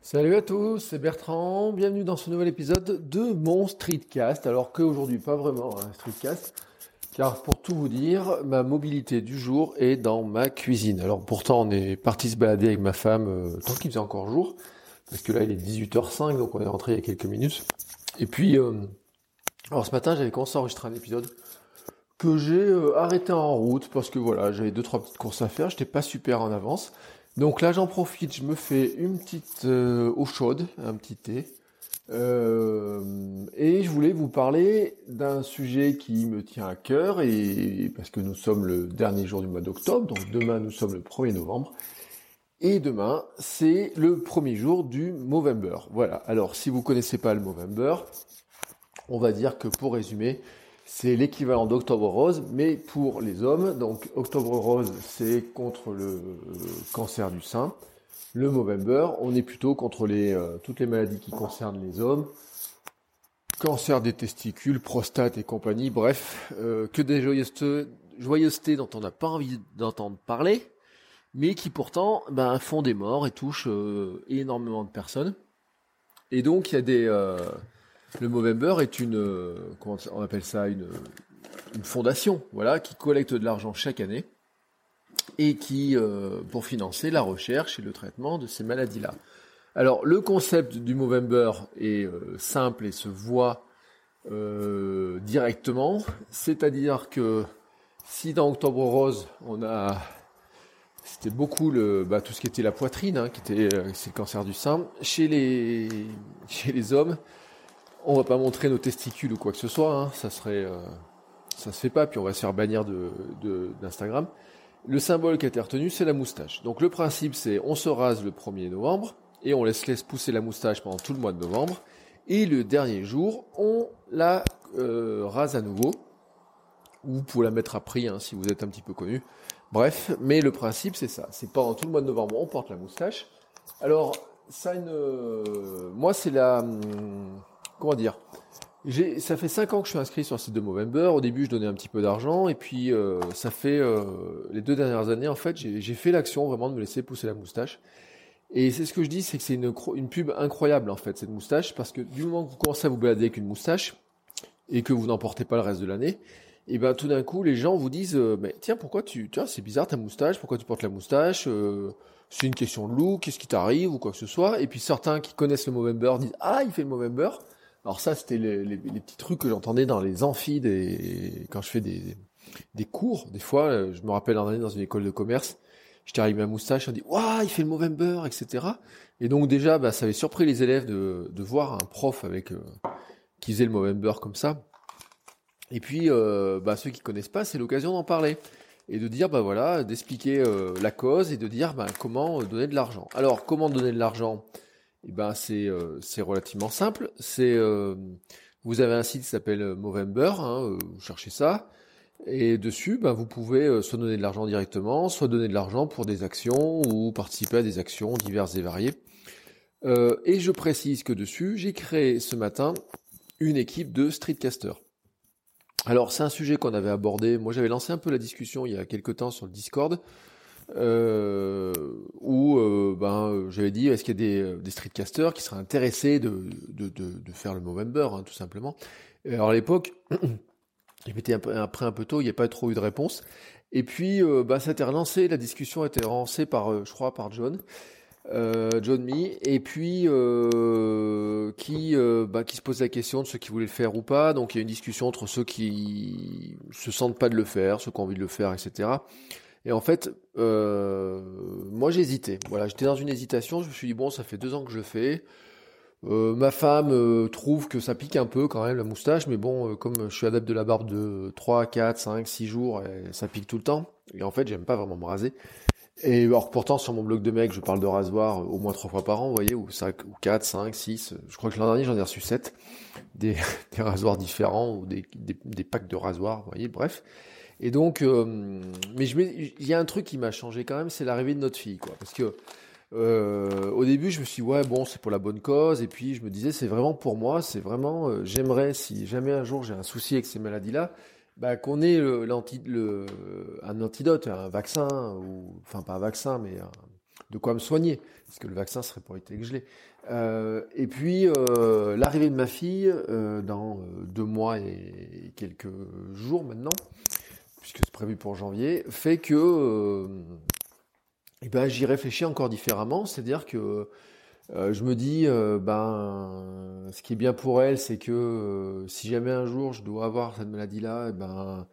Salut à tous, c'est Bertrand, bienvenue dans ce nouvel épisode de mon streetcast, alors qu'aujourd'hui pas vraiment un streetcast, car pour tout vous dire, ma mobilité du jour est dans ma cuisine. Alors pourtant on est parti se balader avec ma femme euh, tant qu'il faisait encore jour, parce que là il est 18h05, donc on est rentré il y a quelques minutes. Et puis, euh, ce matin j'avais commencé à enregistrer un épisode que j'ai euh, arrêté en route parce que voilà, j'avais deux trois petites courses à faire, j'étais pas super en avance. Donc là, j'en profite, je me fais une petite euh, eau chaude, un petit thé. Euh, et je voulais vous parler d'un sujet qui me tient à cœur et parce que nous sommes le dernier jour du mois d'octobre, donc demain nous sommes le 1er novembre. Et demain, c'est le premier jour du Movember. Voilà. Alors, si vous connaissez pas le Movember, on va dire que pour résumer, c'est l'équivalent d'Octobre Rose, mais pour les hommes. Donc Octobre Rose, c'est contre le euh, cancer du sein. Le Movember, on est plutôt contre euh, toutes les maladies qui concernent les hommes. Cancer des testicules, prostate et compagnie, bref, euh, que des joyeusetés, dont on n'a pas envie d'entendre parler, mais qui pourtant ben, font des morts et touchent énormément de personnes. Et donc il y a des le Movember est une, euh, on appelle ça, une, fondation, voilà, qui collecte de l'argent chaque année et qui, euh, pour financer la recherche et le traitement de ces maladies-là. Alors, le concept du Movember est euh, simple et se voit directement, c'est-à-dire que si dans Octobre Rose, on a c'était beaucoup le bah, tout ce qui était la poitrine, hein, qui était c'est le cancer du sein. Chez les hommes, on va pas montrer nos testicules ou quoi que ce soit, hein. ça serait, euh, ça se fait pas, puis on va se faire bannir de, d'Instagram. Le symbole qui a été retenu, c'est la moustache. Donc le principe, c'est on se rase le 1er novembre et on laisse, pousser la moustache pendant tout le mois de novembre. Et le dernier jour, on la euh, rase à nouveau. Ou pour la mettre à prix hein, si vous êtes un petit peu connu. Bref, mais le principe c'est ça. C'est pendant tout le mois de novembre, on porte la moustache. Alors, ça. Euh, moi c'est la... Comment dire? Ça fait 5 ans que je suis inscrit sur le site de Movember. Au début, je donnais un petit peu d'argent. Et puis, euh, ça fait euh, les deux dernières années, en fait, j'ai fait l'action vraiment de me laisser pousser la moustache. Et c'est ce que je dis, c'est que c'est une, pub incroyable, en fait, cette moustache. Parce que du moment que vous commencez à vous balader avec une moustache, et que vous n'en portez pas le reste de l'année, et ben tout d'un coup, les gens vous disent, euh, mais tiens, pourquoi tu, vois, c'est bizarre ta moustache, pourquoi tu portes la moustache C'est une question de look, qu'est-ce qui t'arrive, ou quoi que ce soit. Et puis certains qui connaissent le Movember disent, ah, il fait le Movember. Alors ça, c'était les, petits trucs que j'entendais dans les amphis des, quand je fais des, cours. Des fois, euh, je me rappelle en année dans une école de commerce, j'étais arrivé à moustache, on dit waouh, il fait le Movember, etc. Et donc déjà, bah, ça avait surpris les élèves de, voir un prof avec euh, qui faisait le Movember comme ça. Et puis, euh, bah, ceux qui connaissent pas, c'est l'occasion d'en parler et de dire bah voilà, d'expliquer la cause et de dire bah, comment donner de l'argent. Alors, comment donner de l'argent? Eh ben c'est euh, c'est relativement simple. C'est euh, vous avez un site qui s'appelle euh, Movember, hein, vous cherchez ça, et dessus, ben, vous pouvez soit donner de l'argent directement, soit donner de l'argent pour des actions ou participer à des actions diverses et variées. et je précise que dessus, j'ai créé ce matin une équipe de streetcasters. Alors c'est un sujet qu'on avait abordé. Moi j'avais lancé un peu la discussion il y a quelques temps sur le Discord euh, où euh, ben, j'avais dit est-ce qu'il y a des, des streetcasters qui seraient intéressés de, de, de, faire le Movember, hein, tout simplement. alors à l'époque, j'étais après un peu tôt, il n'y a pas trop eu de réponse. Et puis, euh, bah, ça a été relancé, la discussion a été relancée par, euh, je crois, par John, euh, John Me, et puis euh, qui, bah, qui se pose la question de ceux qui voulaient le faire ou pas. Donc il y a une discussion entre ceux qui se sentent pas de le faire, ceux qui ont envie de le faire, etc. Et en fait, euh, moi j'hésitais. Voilà, j'étais dans une hésitation. Je me suis dit bon, ça fait deux ans que je le fais. Euh, ma femme euh, trouve que ça pique un peu quand même la moustache, mais bon, comme je suis adepte de la barbe de 3, 4, 5, 6 jours, ça pique tout le temps. Et en fait, j'aime pas vraiment me raser. Et alors pourtant, sur mon blog de mec, je parle de rasoir au moins 3 fois par an, vous voyez, ou 5, ou 4, 5, 6. Je crois que l'an dernier, j'en ai reçu 7. Des, rasoirs différents ou des, des, packs de rasoirs, vous voyez, bref. Et donc, mais il y a un truc qui m'a changé quand même, c'est l'arrivée de notre fille, quoi. Parce que euh, au début, je me suis dit, ouais, bon, c'est pour la bonne cause. Et puis, je me disais, c'est vraiment pour moi. C'est vraiment, euh, j'aimerais, si jamais un jour j'ai un souci avec ces maladies-là, bah, qu'on ait le, un antidote, un vaccin, ou, enfin, pas un vaccin, mais de quoi me soigner. Parce que le vaccin serait pour éviter que je l'ai. Euh, et puis, euh, l'arrivée de ma fille, euh, dans deux mois et quelques jours maintenant, puisque c'est prévu pour janvier, fait que eh ben, j'y réfléchis encore différemment, c'est-à-dire que euh, je me dis, euh, ben, ce qui est bien pour elle, c'est que euh, si jamais un jour je dois avoir cette maladie-là, eh ben,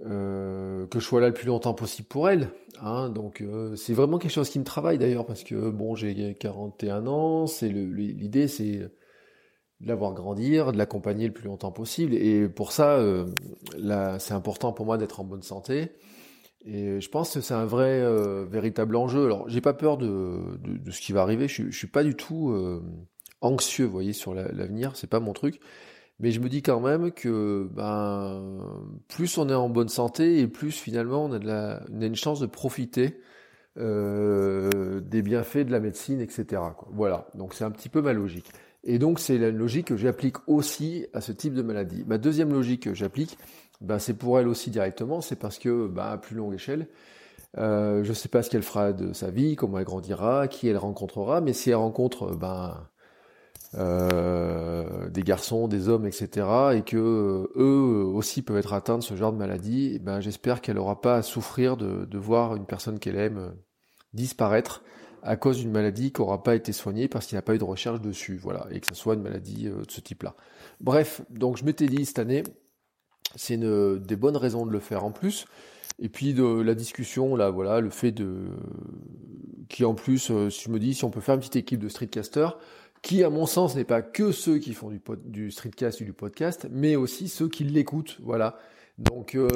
que je sois là le plus longtemps possible pour elle. Hein, donc c'est vraiment quelque chose qui me travaille d'ailleurs, parce que bon, j'ai 41 ans, c'est l'idée, c'est de l'avoir grandir, de l'accompagner le plus longtemps possible, et pour ça, c'est important pour moi d'être en bonne santé. Et je pense que c'est un vrai, euh, véritable enjeu. Alors, j'ai pas peur de, de, ce qui va arriver. Je, je suis pas du tout euh, anxieux, vous voyez, sur l'avenir. c'est pas mon truc. Mais je me dis quand même que ben, plus on est en bonne santé et plus finalement on a, la, une chance de profiter euh, des bienfaits de la médecine, etc. Voilà. Donc c'est un petit peu ma logique. Et donc c'est la logique que j'applique aussi à ce type de maladie. Ma deuxième logique que j'applique, ben, c'est pour elle aussi directement, c'est parce que, ben, à plus longue échelle, euh, je ne sais pas ce qu'elle fera de sa vie, comment elle grandira, qui elle rencontrera, mais si elle rencontre ben, euh, des garçons, des hommes, etc., et que euh, eux aussi peuvent être atteints de ce genre de maladie, ben, j'espère qu'elle n'aura pas à souffrir de, de voir une personne qu'elle aime disparaître à cause d'une maladie qui n'aura pas été soignée parce qu'il n'y a pas eu de recherche dessus, voilà, et que ce soit une maladie de ce type-là. Bref, donc je m'étais dit cette année, c'est des bonnes raisons de le faire en plus. Et puis de la discussion, là, voilà, le fait de qui en plus, euh, si je me dis, si on peut faire une petite équipe de streetcasters, qui à mon sens n'est pas que ceux qui font du, du streetcast ou du podcast, mais aussi ceux qui l'écoutent, voilà. Donc, euh,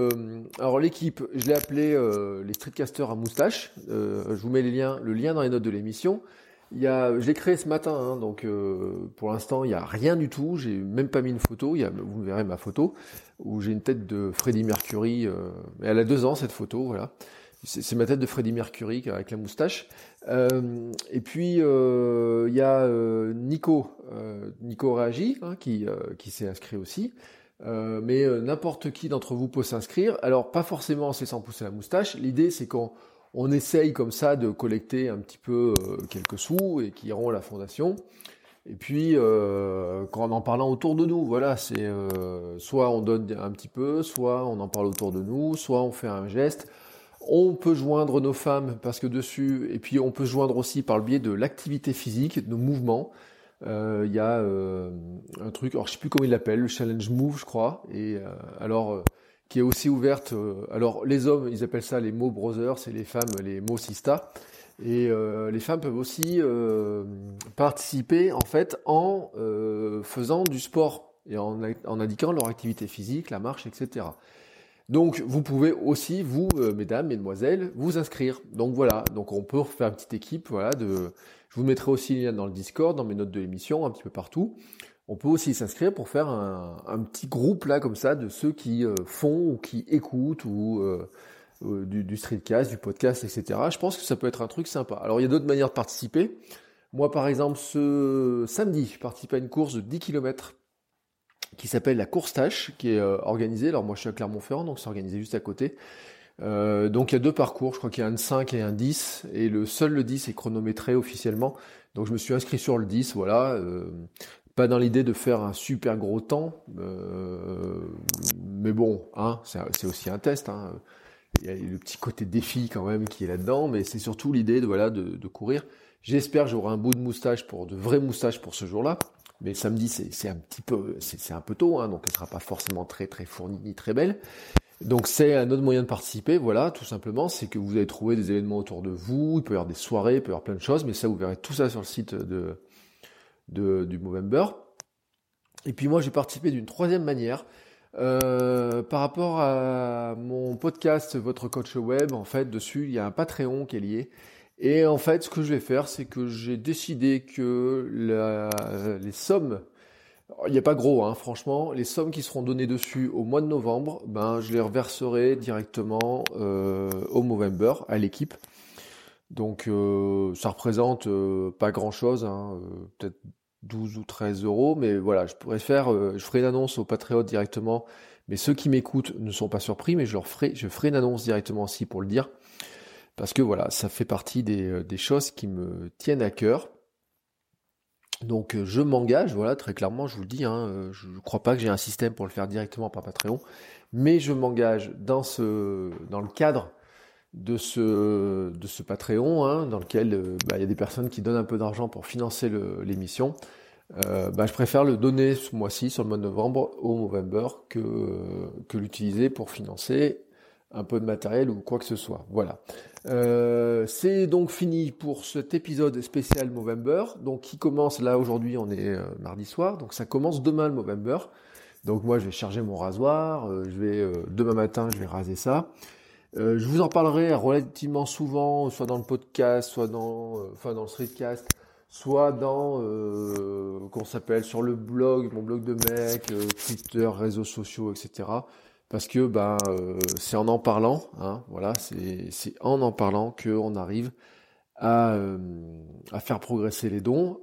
alors l'équipe, je l'ai appelé euh, les streetcasters à moustache. je vous mets les liens, le lien dans les notes de l'émission. Il y a, je l'ai créé ce matin, hein, donc euh, pour l'instant il n'y a rien du tout. J'ai même pas mis une photo. Il y a, vous verrez ma photo où j'ai une tête de Freddie Mercury. Euh, elle a deux ans cette photo, voilà. C'est ma tête de Freddie Mercury avec la moustache. Euh, et puis il y a Nico, Nico Réagi, hein, qui, qui s'est inscrit aussi. Mais n'importe qui d'entre vous peut s'inscrire. Alors pas forcément c'est sans pousser la moustache. L'idée c'est qu'on on essaye comme ça de collecter un petit peu euh, quelques sous et qui iront à la fondation. Et puis, euh, quand en parlant autour de nous, voilà, c'est euh, soit on donne un petit peu, soit on en parle autour de nous, soit on fait un geste. On peut joindre nos femmes parce que dessus, et puis on peut joindre aussi par le biais de l'activité physique, de nos mouvements. Il y a un truc, alors je sais plus comment il l'appelle, le challenge move, je crois. Et alors qui est aussi ouverte. Euh, alors les hommes, ils appellent ça les Mo Brothers, et les femmes les Mo Sista. Et euh, les femmes peuvent aussi euh, participer en fait en faisant du sport et en, en, indiquant leur activité physique, la marche, etc. Donc vous pouvez aussi, vous, mesdames, mesdemoiselles, vous inscrire. Donc voilà, donc on peut faire une petite équipe, voilà, de. Je vous mettrai aussi dans le Discord, dans mes notes de l'émission, un petit peu partout on peut aussi s'inscrire pour faire un, petit groupe là comme ça de ceux qui euh, font ou qui écoutent ou euh, euh, du, du, streetcast, du podcast, etc. Je pense que ça peut être un truc sympa. Alors il y a d'autres manières de participer. Moi par exemple ce samedi, je participe à une course de 10 km qui s'appelle la course tâche, qui est organisée. Alors moi je suis à Clermont-Ferrand, donc c'est organisé juste à côté. donc il y a deux parcours, je crois qu'il y a un 5 et un 10, et le seul le 10 est chronométré officiellement. Donc je me suis inscrit sur le 10, voilà. Pas dans l'idée de faire un super gros temps, euh, mais bon, hein, c'est aussi un test. Hein. Il y a le petit côté défi quand même qui est là-dedans, mais c'est surtout l'idée de voilà de, courir. J'espère j'aurai un bout de moustache pour de vraies moustaches pour ce jour-là. Mais samedi, c'est un petit peu, c'est un peu tôt, hein, donc elle sera pas forcément très très fournie ni très belle. Donc c'est un autre moyen de participer, voilà, tout simplement, c'est que vous allez trouver des événements autour de vous, il peut y avoir des soirées, il peut y avoir plein de choses, mais ça vous verrez tout ça sur le site de, de du Movember. Et puis moi j'ai participé d'une troisième manière. Euh, par rapport à mon podcast Votre Coach Web, en fait, dessus, il y a un Patreon qui est lié. Et en fait, ce que je vais faire, c'est que j'ai décidé que les sommes, il n'y a pas gros, hein, franchement, les sommes qui seront données dessus au mois de novembre, ben, je les reverserai directement euh, au Movember, à l'équipe. Donc, euh, ça représente pas grand-chose, hein, peut-être 12 ou 13 euros, mais voilà, je pourrais faire, euh, je ferai une annonce au Patriote directement, mais ceux qui m'écoutent ne sont pas surpris, mais je leur ferai, je ferai une annonce directement aussi pour le dire, parce que voilà, ça fait partie des, euh, des choses qui me tiennent à cœur. Donc euh, je m'engage, voilà, très clairement, je vous le dis, hein, je ne crois pas que j'ai un système pour le faire directement par Patreon, mais je m'engage dans ce, dans le cadre de ce, de ce Patreon, hein, dans lequel euh, bah, il y a des personnes qui donnent un peu d'argent pour financer l'émission. Euh, bah, je préfère le donner ce mois-ci, sur le mois de novembre, au Movember, que, que l'utiliser pour financer un peu de matériel ou quoi que ce soit. Voilà. Euh, c'est donc fini pour cet épisode spécial Movember, donc qui commence là aujourd'hui, on est mardi soir, donc ça commence demain le Movember. Donc moi je vais charger mon rasoir, je vais demain matin je vais raser ça. Euh, je vous en parlerai relativement souvent, soit dans le podcast, soit dans, euh, enfin dans le streetcast, soit dans, euh, qu'on s'appelle sur le blog, mon blog de mec, euh, Twitter, réseaux sociaux, etc. Parce que ben c'est en en parlant, hein, voilà, c'est en en parlant que on arrive à, à faire progresser les dons.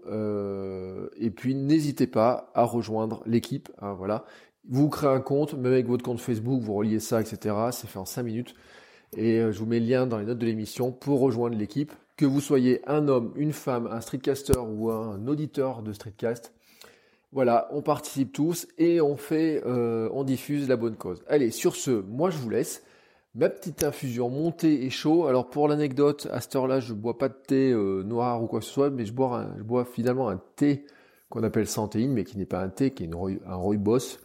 et puis n'hésitez pas à rejoindre l'équipe, hein, voilà. Vous créez un compte, même avec votre compte Facebook, vous reliez ça, etc. C'est fait en 5 minutes. Et euh, je vous mets le lien dans les notes de l'émission pour rejoindre l'équipe. Que vous soyez un homme, une femme, un streetcaster ou un auditeur de streetcast, voilà, on participe tous et on fait, euh, on diffuse la bonne cause. Allez, sur ce, moi je vous laisse. Ma petite infusion montée et chaud. Alors pour l'anecdote, à cette heure-là, je bois pas de thé euh, noir ou quoi que ce soit, mais je bois, bois finalement un thé qu'on appelle santéine, mais qui n'est pas un thé, qui est un rooibos.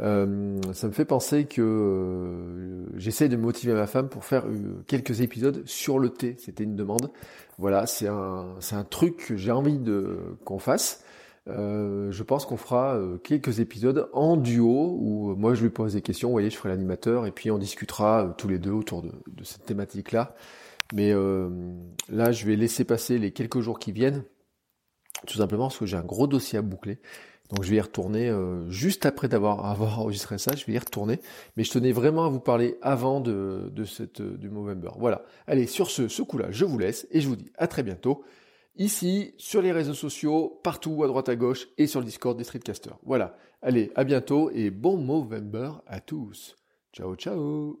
Euh, ça me fait penser que j'essaie de motiver ma femme pour faire quelques épisodes sur le thé. C'était une demande. Voilà, c'est un, c'est un truc que j'ai envie de qu'on fasse. Je pense qu'on fera quelques épisodes en duo où moi je lui pose des questions, vous voyez, je ferai l'animateur et puis on discutera tous les deux autour de, de cette thématique-là. Mais là, je vais laisser passer les quelques jours qui viennent, tout simplement parce que j'ai un gros dossier à boucler. Donc je vais y retourner euh, juste après d'avoir avoir enregistré ça, je vais y retourner. Mais je tenais vraiment à vous parler avant de, de cette, euh, du Movember. Voilà. Allez, sur ce, ce coup-là, je vous laisse et je vous dis à très bientôt. Ici, sur les réseaux sociaux, partout à droite à gauche et sur le Discord des Streetcasters. Voilà. Allez, à bientôt et bon Movember à tous. Ciao, ciao.